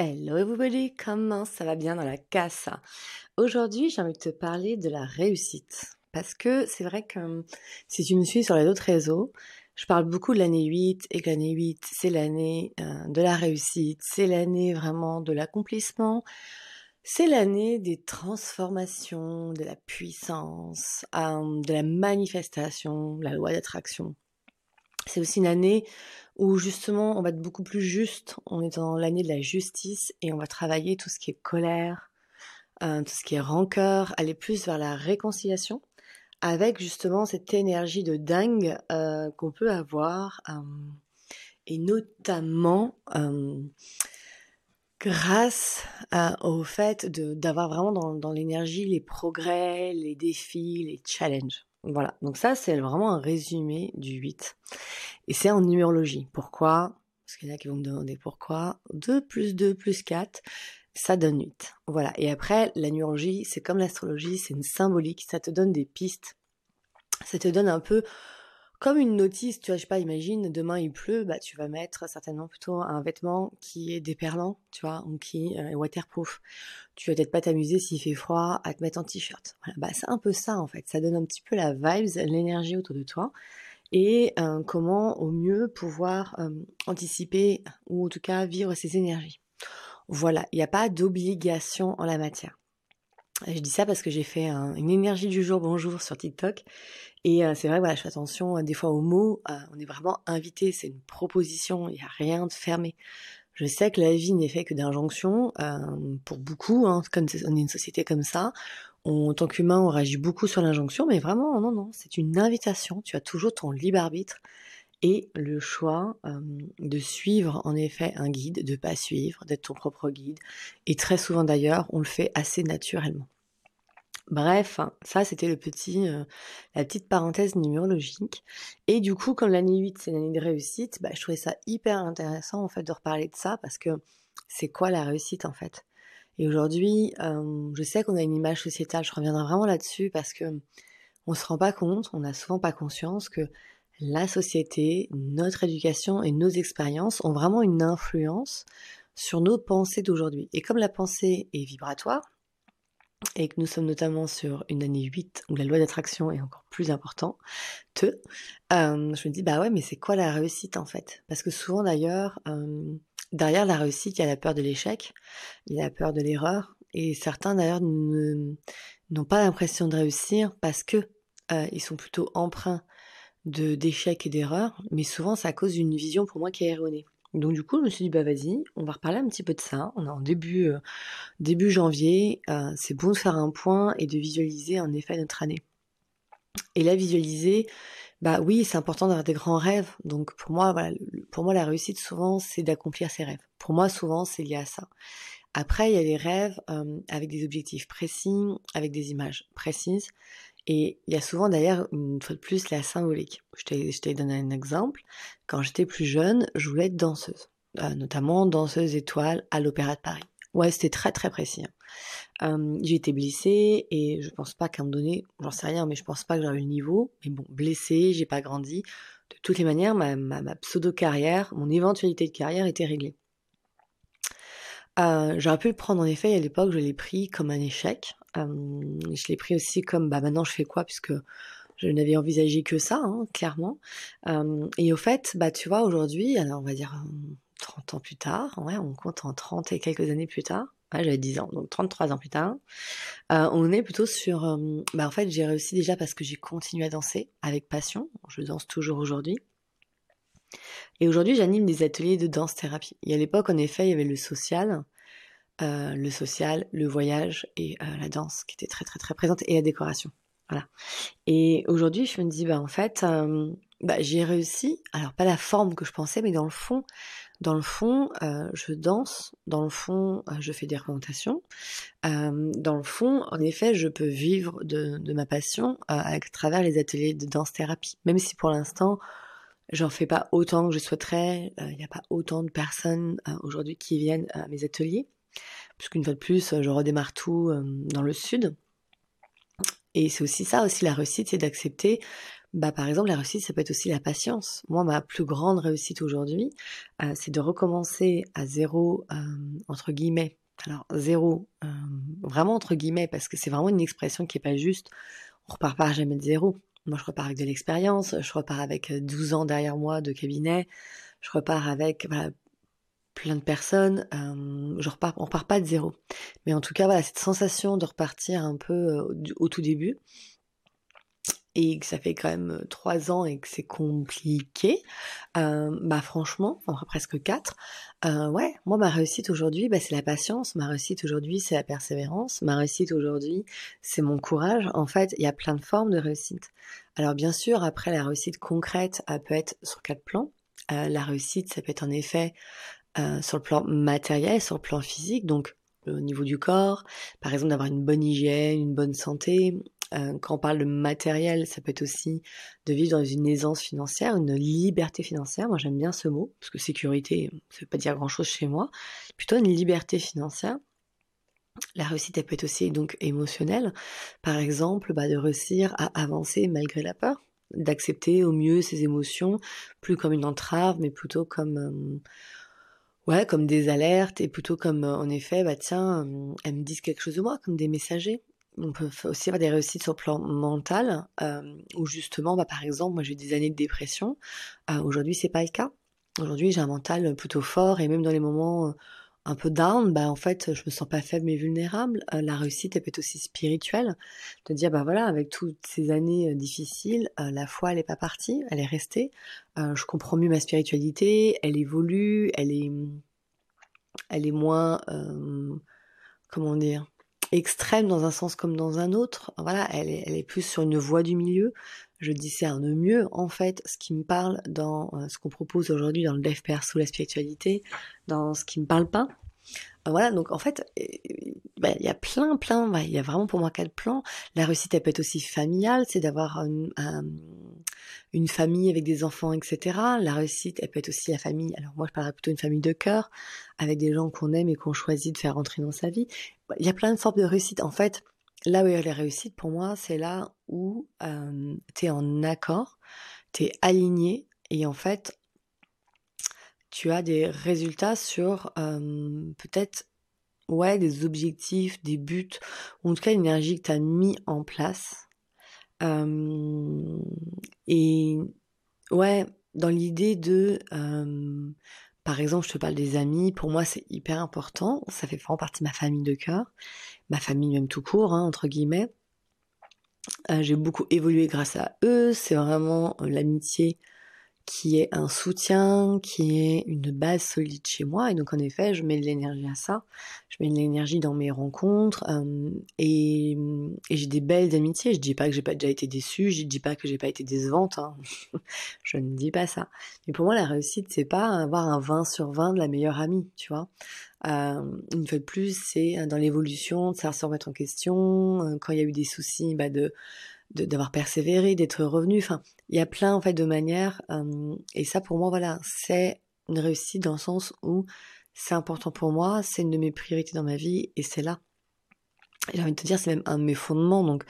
Hello everybody, comment ça va bien dans la casse? Aujourd'hui, j'ai envie de te parler de la réussite. Parce que c'est vrai que si tu me suis sur les autres réseaux, je parle beaucoup de l'année 8 et que l'année 8, c'est l'année euh, de la réussite, c'est l'année vraiment de l'accomplissement, c'est l'année des transformations, de la puissance, euh, de la manifestation, la loi d'attraction. C'est aussi une année où justement on va être beaucoup plus juste, on est dans l'année de la justice et on va travailler tout ce qui est colère, euh, tout ce qui est rancœur, aller plus vers la réconciliation avec justement cette énergie de dingue euh, qu'on peut avoir euh, et notamment grâce au fait d'avoir vraiment dans, dans l'énergie les progrès, les défis, les challenges. Voilà, donc ça c'est vraiment un résumé du 8. Et c'est en numérologie. Pourquoi? Parce qu'il y en a qui vont me demander pourquoi. 2 plus 2 plus 4, ça donne 8. Voilà, et après la numérologie c'est comme l'astrologie, c'est une symbolique, ça te donne des pistes. Ça te donne un peu comme une notice, tu vois, je sais pas, imagine, demain il pleut, bah tu vas mettre certainement plutôt un vêtement qui est déperlant, tu vois, ou qui euh, est waterproof. Tu vas peut-être pas t'amuser s'il fait froid à te mettre en t-shirt. Voilà, bah c'est un peu ça en fait, ça donne un petit peu la vibes, l'énergie autour de toi et euh, comment au mieux pouvoir euh, anticiper ou en tout cas vivre ces énergies. Voilà, il n'y a pas d'obligation en la matière. Je dis ça parce que j'ai fait une énergie du jour bonjour sur TikTok et euh, c'est vrai, voilà, je fais attention euh, des fois aux mots. Euh, on est vraiment invité, c'est une proposition, il n'y a rien de fermé. Je sais que la vie n'est faite que d'injonctions. pour beaucoup, hein, on est une société comme ça, en tant qu'humain, on réagit beaucoup sur l'injonction, mais vraiment, non, non, c'est une invitation. Tu as toujours ton libre arbitre et le choix de suivre en effet un guide, de pas suivre, d'être ton propre guide. Et très souvent d'ailleurs, on le fait assez naturellement. Bref, ça c'était le petit, la petite parenthèse numérologique. Et du coup, comme l'année 8 c'est l'année de réussite, bah, je trouvais ça hyper intéressant en fait de reparler de ça parce que c'est quoi la réussite en fait? Et aujourd'hui, je sais qu'on a une image sociétale, je reviendrai vraiment là-dessus parce que on se rend pas compte, on n'a souvent pas conscience que la société, notre éducation et nos expériences ont vraiment une influence sur nos pensées d'aujourd'hui. Et comme la pensée est vibratoire, et que nous sommes notamment sur une année 8 où la loi d'attraction est encore plus importante, euh, je me dis bah ouais mais c'est quoi la réussite en fait? Parce que souvent d'ailleurs euh, derrière la réussite il y a la peur de l'échec, il y a la peur de l'erreur et certains d'ailleurs n'ont pas l'impression de réussir parce que euh, ils sont plutôt empreints de d'échecs et d'erreurs, mais souvent ça cause une vision pour moi qui est erronée. Donc du coup, je me suis dit bah vas-y, on va reparler un petit peu de ça. On est en début euh, début janvier, euh, c'est bon de faire un point et de visualiser en effet notre année. Et là visualiser, bah oui, c'est important d'avoir des grands rêves. Donc pour moi, pour moi la réussite souvent c'est d'accomplir ses rêves. Pour moi souvent c'est lié à ça. Après, il y a des rêves euh, avec des objectifs précis, avec des images précises. Et il y a souvent d'ailleurs, une fois de plus, la symbolique. Je t'ai donné un exemple. Quand j'étais plus jeune, je voulais être danseuse. Euh, notamment danseuse étoile à l'Opéra de Paris. Ouais, c'était très très précis. Euh, j'ai été blessée et je pense pas qu'à un moment donné, j'en sais rien, mais je pense pas que j'avais le niveau. Mais bon, blessée, j'ai pas grandi. De toutes les manières, ma, ma, pseudo-carrière, mon éventualité de carrière était réglée. Euh, j'aurais pu le prendre en effet, à l'époque, je l'ai pris comme un échec, je l'ai pris aussi comme bah maintenant je fais quoi puisque je n'avais envisagé que ça, hein, clairement. et au fait, bah tu vois, aujourd'hui, on va dire 30 ans plus tard, ouais, on compte en 30 et quelques années plus tard, j'avais 10 ans, donc 33 ans plus tard, euh, on est plutôt sur, bah en fait j'ai réussi déjà parce que j'ai continué à danser avec passion, je danse toujours aujourd'hui. Et aujourd'hui j'anime des ateliers de danse thérapie. Et à l'époque, en effet, il y avait le social, euh, le social, le voyage et euh, la danse qui était très très très présente et la décoration. Voilà. Et aujourd'hui, je me dis, bah en fait, euh, bah, j'ai réussi. Alors pas la forme que je pensais, mais dans le fond, dans le fond, je danse. Dans le fond, je fais des représentations. dans le fond, en effet, je peux vivre de, de ma passion à travers les ateliers de danse thérapie. Même si pour l'instant, j'en fais pas autant que je souhaiterais. Il n'y a pas autant de personnes aujourd'hui qui viennent à mes ateliers puisqu'une fois de plus, je redémarre tout euh, dans le sud. Et c'est aussi ça, aussi la réussite, c'est d'accepter bah, par exemple, la réussite, ça peut être aussi la patience. Moi, ma plus grande réussite aujourd'hui, euh, c'est de recommencer à zéro, euh, entre guillemets. Alors, zéro, euh, vraiment entre guillemets, parce que c'est vraiment une expression qui est pas juste. On repart pas jamais de zéro. Moi, je repars avec de l'expérience, je repars avec 12 ans derrière moi de cabinet, je repars avec plein de personnes, je repars, on repart pas de zéro. Mais en tout cas, voilà, cette sensation de repartir un peu au tout début, et que ça fait quand même trois ans et que c'est compliqué, bah franchement, enfin presque quatre, ouais, moi ma réussite aujourd'hui, bah, c'est la patience, ma réussite aujourd'hui c'est la persévérance, ma réussite aujourd'hui c'est mon courage. En fait, il y a plein de formes de réussite. Alors bien sûr, après la réussite concrète, elle peut être sur quatre plans. la réussite, ça peut être en effet sur le plan matériel, sur le plan physique, donc au niveau du corps, par exemple d'avoir une bonne hygiène, une bonne santé, euh, quand on parle de matériel, ça peut être aussi de vivre dans une aisance financière, une liberté financière. Moi, j'aime bien ce mot, parce que sécurité, ça veut pas dire grand-chose chez moi. Plutôt une liberté financière. La réussite, elle peut être aussi donc émotionnelle. Par exemple, bah, de réussir à avancer malgré la peur, d'accepter au mieux ses émotions, plus comme une entrave, mais plutôt comme euh, ouais, comme des alertes et plutôt comme euh, en effet, bah tiens, elles me disent quelque chose de moi, comme des messagers on peut aussi avoir des réussites sur le plan mental, où justement, bah, par exemple, moi j'ai eu des années de dépression. Euh, aujourd'hui, c'est pas le cas. Aujourd'hui, j'ai un mental plutôt fort et même dans les moments un peu down, bah en fait, je me sens pas faible mais vulnérable. la réussite, elle peut être aussi spirituelle, de dire bah voilà, avec toutes ces années difficiles, la foi, elle est pas partie, elle est restée. je comprends mieux ma spiritualité, elle évolue, elle est, elle est moins, comment dire extrême dans un sens comme dans un autre. Voilà, elle est, elle est plus sur une voie du milieu. Je discerne mieux, en fait, ce qui me parle dans euh, ce qu'on propose aujourd'hui dans le dev perso, la spiritualité, dans ce qui me parle pas. Euh, voilà, donc en fait, bah, il y a plein, plein, il y a vraiment pour moi quatre plans. La réussite, elle peut être aussi familiale, c'est d'avoir une famille avec des enfants, etc. La réussite, elle peut être aussi la famille, alors moi je parlerais plutôt une famille de cœur, avec des gens qu'on aime et qu'on choisit de faire rentrer dans sa vie. Il y a plein de formes de réussite. En fait, là où il y a les réussites, pour moi, c'est là où euh, tu es en accord, tu es aligné, et en fait, tu as des résultats sur peut-être ouais, des objectifs, des buts, ou en tout cas une énergie que tu as mis en place. et ouais, dans l'idée de, par exemple, je te parle des amis, pour moi c'est hyper important, ça fait vraiment partie de ma famille de cœur, ma famille même tout court, hein, entre guillemets. Euh, j'ai beaucoup évolué grâce à eux, c'est vraiment l'amitié qui est un soutien, qui est une base solide chez moi. Et donc en effet, je mets de l'énergie à ça. Je mets de l'énergie dans mes rencontres euh, et, j'ai des belles amitiés. Je dis pas que j'ai pas déjà été déçue, je dis pas que j'ai pas été décevante. Hein. je ne dis pas ça. Mais pour moi, la réussite, c'est pas avoir un 20 sur 20 de la meilleure amie, tu vois. Euh, une fois de plus, c'est dans l'évolution, de savoir se remettre en question. Euh, quand il y a eu des soucis, bah de d'avoir persévéré, d'être revenu. Enfin, il y a plein en fait de manières. Euh, et ça, pour moi, voilà, c'est une réussite dans le sens où c'est important pour moi, c'est une de mes priorités dans ma vie et c'est là. J'ai envie de te dire, c'est même un de mes fondements. Donc,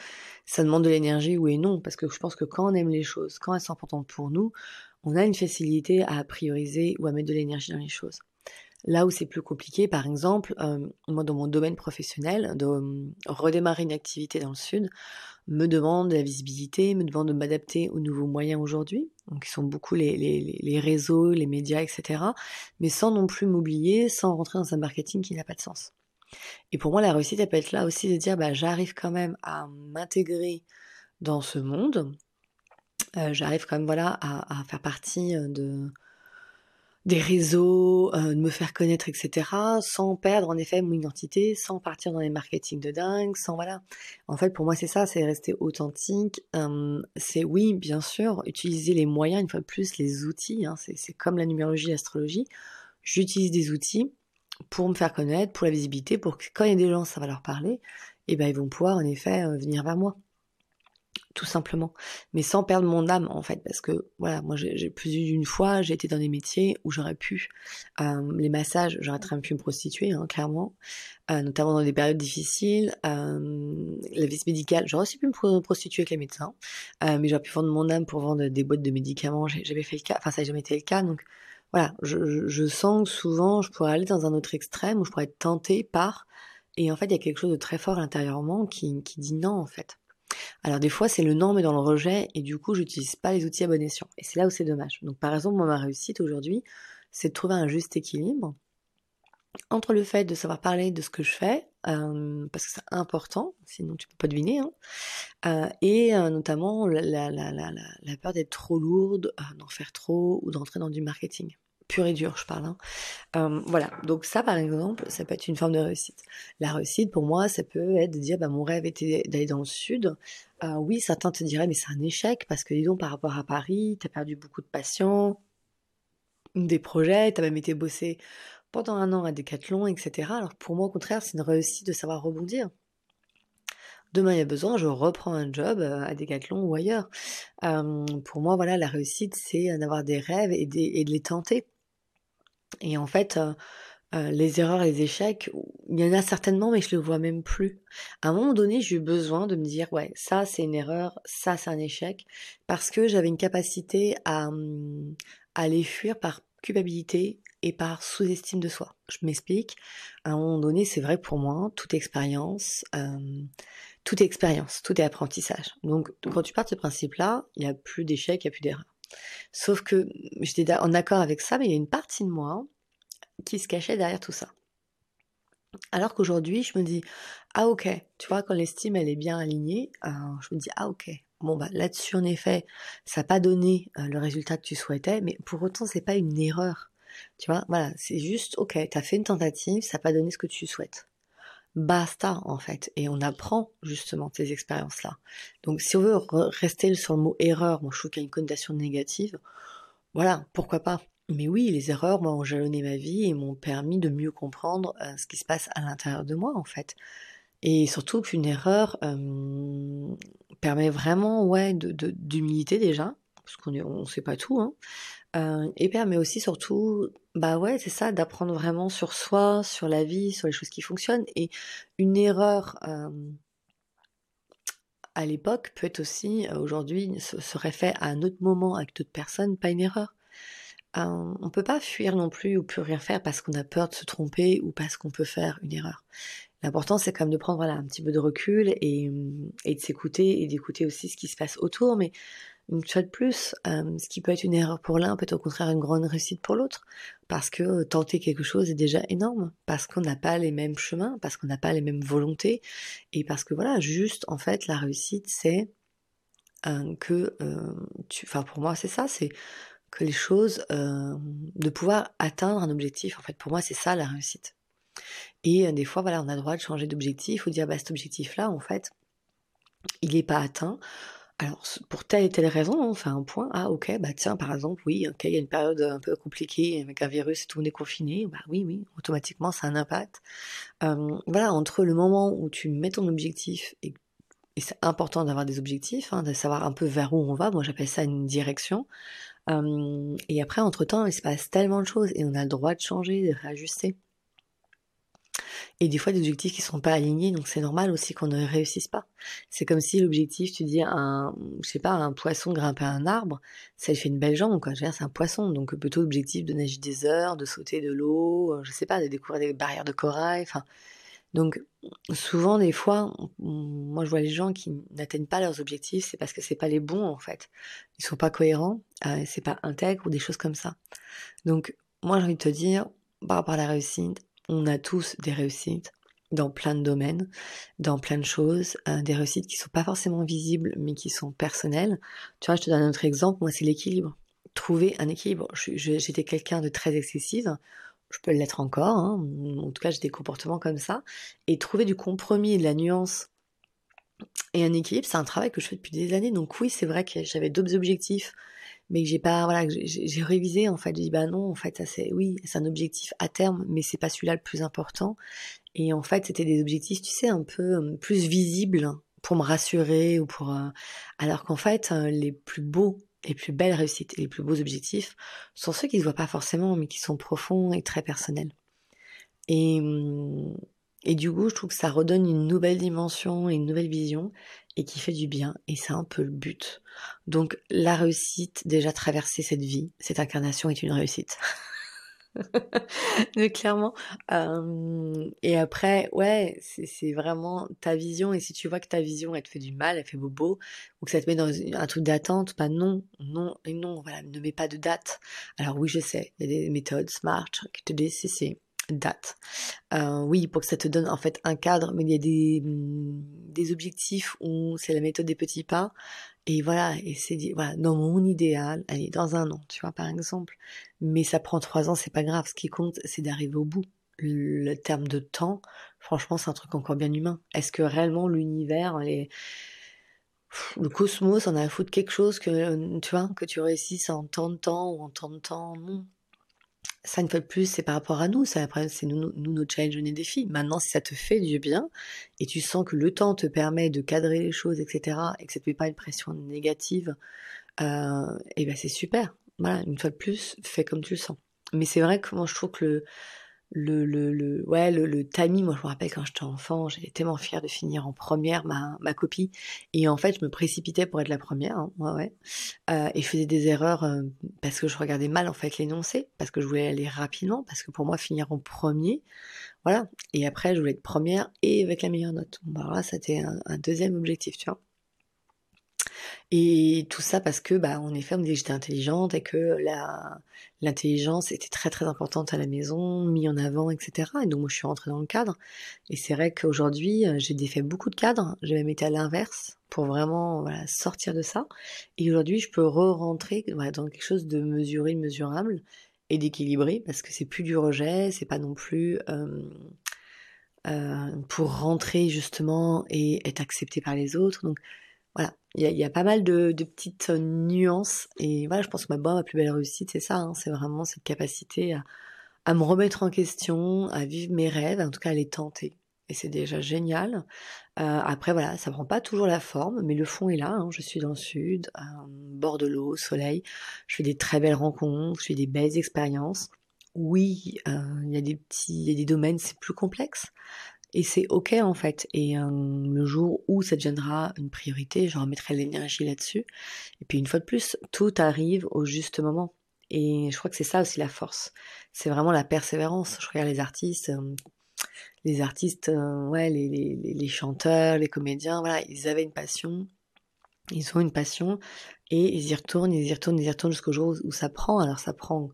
ça demande de l'énergie, oui et non, parce que je pense que quand on aime les choses, quand elles sont importantes pour nous, on a une facilité à prioriser ou à mettre de l'énergie dans les choses. Là où c'est plus compliqué, par exemple, euh, moi dans mon domaine professionnel, de euh, redémarrer une activité dans le sud, me demande de la visibilité, me demande de m'adapter aux nouveaux moyens aujourd'hui, qui sont beaucoup les, les, les, réseaux, les médias, etc. Mais sans non plus m'oublier, sans rentrer dans un marketing qui n'a pas de sens. Et pour moi, la réussite, elle peut être là aussi de dire, bah, j'arrive quand même à m'intégrer dans ce monde, euh, j'arrive quand même voilà à, à faire partie de des réseaux, euh, de me faire connaître, etc., sans perdre en effet mon identité, sans partir dans les marketing de dingue, sans voilà. En fait, pour moi, c'est ça, c'est rester authentique. c'est oui, bien sûr, utiliser les moyens, une fois de plus, les outils. Hein, c'est comme la numérologie, l'astrologie. J'utilise des outils pour me faire connaître, pour la visibilité, pour que quand il y a des gens, ça va leur parler, et ben ils vont pouvoir en effet euh, venir vers moi. Tout simplement, mais sans perdre mon âme en fait, parce que voilà, moi j'ai plus d'une fois, j'ai été dans des métiers où j'aurais pu, euh, les massages, j'aurais très bien pu me prostituer, hein, clairement, euh, notamment dans des périodes difficiles, euh, la vie médicale, j'aurais aussi pu me prostituer avec les médecins, mais j'aurais pu vendre mon âme pour vendre des boîtes de médicaments, j'ai jamais fait le cas, enfin ça n'a jamais été le cas, donc voilà, je, je, sens que souvent je pourrais aller dans un autre extrême où je pourrais être tentée par, et en fait il y a quelque chose de très fort intérieurement qui, qui dit non en fait. Alors des fois c'est le non mais dans le rejet et du coup j'utilise pas les outils à bon escient. Et c'est là où c'est dommage. Donc par exemple moi ma réussite aujourd'hui c'est de trouver un juste équilibre entre le fait de savoir parler de ce que je fais, euh, parce que c'est important, sinon tu peux pas deviner, hein, euh, et euh, notamment la, la, la, la peur d'être trop lourde, d'en faire trop ou d'entrer dans du marketing pur et dur, je parle. Hein. Voilà, donc ça par exemple, ça peut être une forme de réussite. La réussite pour moi, ça peut être de dire, bah, mon rêve était d'aller dans le sud. Oui, certains te diraient, mais c'est un échec parce que disons par rapport à Paris, t'as perdu beaucoup de patients, des projets, t'as même été bossé pendant un an à Decathlon, etc. Alors pour moi, au contraire, c'est une réussite de savoir rebondir. Demain, il y a besoin, je reprends un job euh, à Decathlon ou ailleurs. pour moi, voilà, la réussite, c'est d'avoir des rêves et de les tenter. Et en fait, les erreurs les échecs, il y en a certainement, mais je le vois même plus. À un moment donné, j'ai eu besoin de me dire, ouais, ça c'est une erreur, ça c'est un échec, parce que j'avais une capacité à, hum, à les fuir par culpabilité et par sous-estime de soi. Je m'explique. À un moment donné, c'est vrai pour moi, toute expérience, toute expérience, tout est apprentissage. Donc, quand tu pars de ce principe-là, il n'y a plus d'échecs, il n'y a plus d'erreurs. Sauf que j'étais en accord avec ça, mais il y a une partie de moi qui se cachait derrière tout ça. Alors qu'aujourd'hui, je me dis, ah ok, tu vois, quand l'estime elle est bien alignée, euh, je me dis, ah ok, bon bah là-dessus en effet, ça n'a pas donné euh, le résultat que tu souhaitais, mais pour autant c'est pas une erreur. Tu vois, voilà, c'est juste, ok, tu as fait une tentative, ça n'a pas donné ce que tu souhaites basta en fait. Et on apprend justement ces expériences là donc si on veut rester sur le mot erreur moi je trouve qu'il y a une connotation négative. Voilà pourquoi pas. Mais oui les erreurs m'ont jalonné ma vie et m'ont permis de mieux comprendre euh, ce qui se passe à l'intérieur de moi en fait. Et surtout qu'une erreur permet vraiment ouais de d'humilité déjà. Parce qu'on on sait pas tout hein, euh, et permet aussi surtout, bah ouais, c'est ça, d'apprendre vraiment sur soi, sur la vie, sur les choses qui fonctionnent. Et une erreur euh, à l'époque peut être aussi, euh, aujourd'hui, serait fait à un autre moment avec d'autres personnes, pas une erreur. on peut pas fuir non plus ou plus rien faire parce qu'on a peur de se tromper ou parce qu'on peut faire une erreur. L'important, c'est quand même de prendre voilà, un petit peu de recul et, et de s'écouter et d'écouter aussi ce qui se passe autour. Mais une fois de plus, euh, ce qui peut être une erreur pour l'un peut être au contraire une grande réussite pour l'autre, parce que euh, tenter quelque chose est déjà énorme, parce qu'on n'a pas les mêmes chemins, parce qu'on n'a pas les mêmes volontés, et parce que voilà, juste en fait, la réussite, c'est euh, que, enfin pour moi c'est ça, c'est que les choses, de pouvoir atteindre un objectif, en fait pour moi c'est ça la réussite. Et des fois, voilà, on a le droit de changer d'objectif ou de dire, bah cet objectif-là, en fait, il n'est pas atteint alors, pour telle et telle raison, on fait un point. Ah, ok, bah tiens, par exemple, oui, ok, il y a une période un peu compliquée avec un virus et tout, on est confiné. Bah oui, oui, automatiquement, ça a un impact. voilà, entre le moment où tu mets ton objectif et, c'est important d'avoir des objectifs, hein, de savoir un peu vers où on va. Moi, j'appelle ça une direction. et après, entre temps, il se passe tellement de choses et on a le droit de changer, de réajuster et des fois des objectifs qui sont pas alignés, donc c'est normal aussi qu'on ne réussisse pas. C'est comme si l'objectif, tu dis un, je sais pas, un poisson grimper un arbre, ça lui fait une belle jambe, quoi. C'est un poisson, donc plutôt l'objectif de nager des heures, de sauter de l'eau, euh, je sais pas, de découvrir des barrières de corail, enfin. Donc souvent des fois, moi je vois les gens qui n'atteignent pas leurs objectifs, c'est parce que c'est pas les bons en fait. Ils sont pas cohérents, euh, c'est pas intègre ou des choses comme ça. Donc moi j'ai envie de te dire, par rapport à la réussite, on a tous des réussites dans plein de domaines, dans plein de choses, euh, des réussites qui sont pas forcément visibles, mais qui sont personnelles. Tu vois, je te donne un autre exemple, moi c'est l'équilibre. Trouver un équilibre. J'étais quelqu'un de très excessive, je peux l'être encore, hein. en tout cas j'ai des comportements comme ça, et trouver du compromis de la nuance et un équilibre, c'est un travail que je fais depuis des années. Donc oui, c'est vrai que j'avais d'autres objectifs mais j'ai pas voilà j'ai révisé en fait. J'ai dit bah non en fait ça c'est oui c'est un objectif à terme mais c'est pas celui-là le plus important. Et en fait c'était des objectifs tu sais un peu plus visibles pour me rassurer ou pour alors qu'en fait les plus beaux les plus belles réussites les plus beaux objectifs sont ceux qui se voient pas forcément mais qui sont profonds et très personnels. Et mmh, et du coup je trouve que ça redonne une nouvelle dimension et une nouvelle vision et qui fait du bien et c'est un peu le but donc la réussite déjà traverser cette vie cette incarnation est une réussite Mais clairement. et après, ouais, c'est vraiment ta vision. Et si tu vois que ta vision, elle te fait du mal, elle fait bobo, ou que ça te met dans un truc d'attente, bah non, non, et non, voilà, ne mets pas de date. Alors oui, je sais, il y a des méthodes smart qui te disent si c'est date. oui, pour que ça te donne en fait un cadre, mais il y a des, mmh, des objectifs où c'est la méthode des petits pas. Et voilà, c'est voilà, dans mon idéal, allez, dans un an, tu vois, par exemple. Mais ça prend trois ans, c'est pas grave. Ce qui compte, c'est d'arriver au bout. Le terme de temps, franchement, c'est un truc encore bien humain. Est-ce que réellement l'univers, le cosmos, en a à foutre quelque chose que, tu vois, que tu réussisses en tant de temps ou en tant de temps Non ça fois de plus, c'est par rapport à nous, ça après c'est nous, nous nos challenges et défis. Maintenant, si ça te fait du bien et tu sens que le temps te permet de cadrer les choses, etc., et que ça te met pas une pression négative, euh, et ben c'est super. Voilà, une fois de plus, fais comme tu le sens. Mais c'est vrai que moi je trouve que le, le, le, le, ouais, le, le tamis, moi je me rappelle quand j'étais enfant, j'étais tellement fière de finir en première ma, ma copie. Et en fait, je me précipitais pour être la première, hein, ouais, ouais. Euh, et je faisais des erreurs euh, parce que je regardais mal en fait l'énoncé, parce que je voulais aller rapidement, parce que pour moi, finir en premier, voilà. Et après, je voulais être première et avec la meilleure note. Bon, bah, voilà, c'était un, un deuxième objectif, tu vois. Et tout ça parce que, bah, en effet, on me disait que j'étais intelligente et que la, l'intelligence était très très importante à la maison, mis en avant, etc. Et donc moi je suis rentrée dans le cadre. Et c'est vrai qu'aujourd'hui euh, j'ai défait beaucoup de cadres. J'ai même été à l'inverse pour vraiment sortir de ça. Et aujourd'hui je peux re-rentrer dans quelque chose de mesuré, mesurable et d'équilibré parce que c'est plus du rejet, c'est pas non plus euh, pour rentrer justement et être accepté par les autres. Voilà, il y, a, pas mal de, petites nuances et voilà, je pense que ma ma plus belle réussite, c'est ça, hein, c'est vraiment cette capacité à, me remettre en question, à vivre mes rêves, en tout cas à les tenter. Et c'est déjà génial. Euh, après, voilà, ça prend pas toujours la forme, mais le fond est là. Hein. je suis dans le sud, bord de l'eau, soleil. Je fais des très belles rencontres, je fais des belles expériences. Oui, euh, il y a des petits, il y a des domaines, c'est plus complexe. Et c'est ok en fait. Et le jour où ça deviendra une priorité, je remettrai l'énergie là-dessus. Et puis une fois de plus, tout arrive au juste moment. Et je crois que c'est ça aussi la force. C'est vraiment la persévérance. Je regarde les artistes, les artistes, ouais, les, les, les, chanteurs, les comédiens, voilà, ils avaient une passion. Ils ont une passion et ils y retournent, ils y retournent, ils y retournent jusqu'au jour où ça prend. Alors ça prend.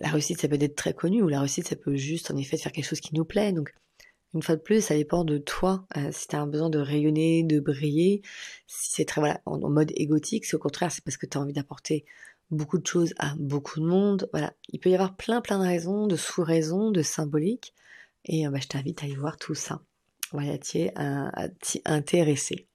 La réussite, ça peut être très connu, ou la réussite, ça peut juste, en effet, faire quelque chose qui nous plaît. Donc, une fois de plus, ça dépend de toi. Euh, si tu as un besoin de rayonner, de briller, si c'est très voilà, en, mode égotique, c'est au contraire, c'est parce que tu as envie d'apporter beaucoup de choses à beaucoup de monde. Voilà, il peut y avoir plein plein de raisons, de sous-raisons, de symboliques. Et euh, bah, je t'invite à y voir tout ça. Voilà, t'y es intéressé.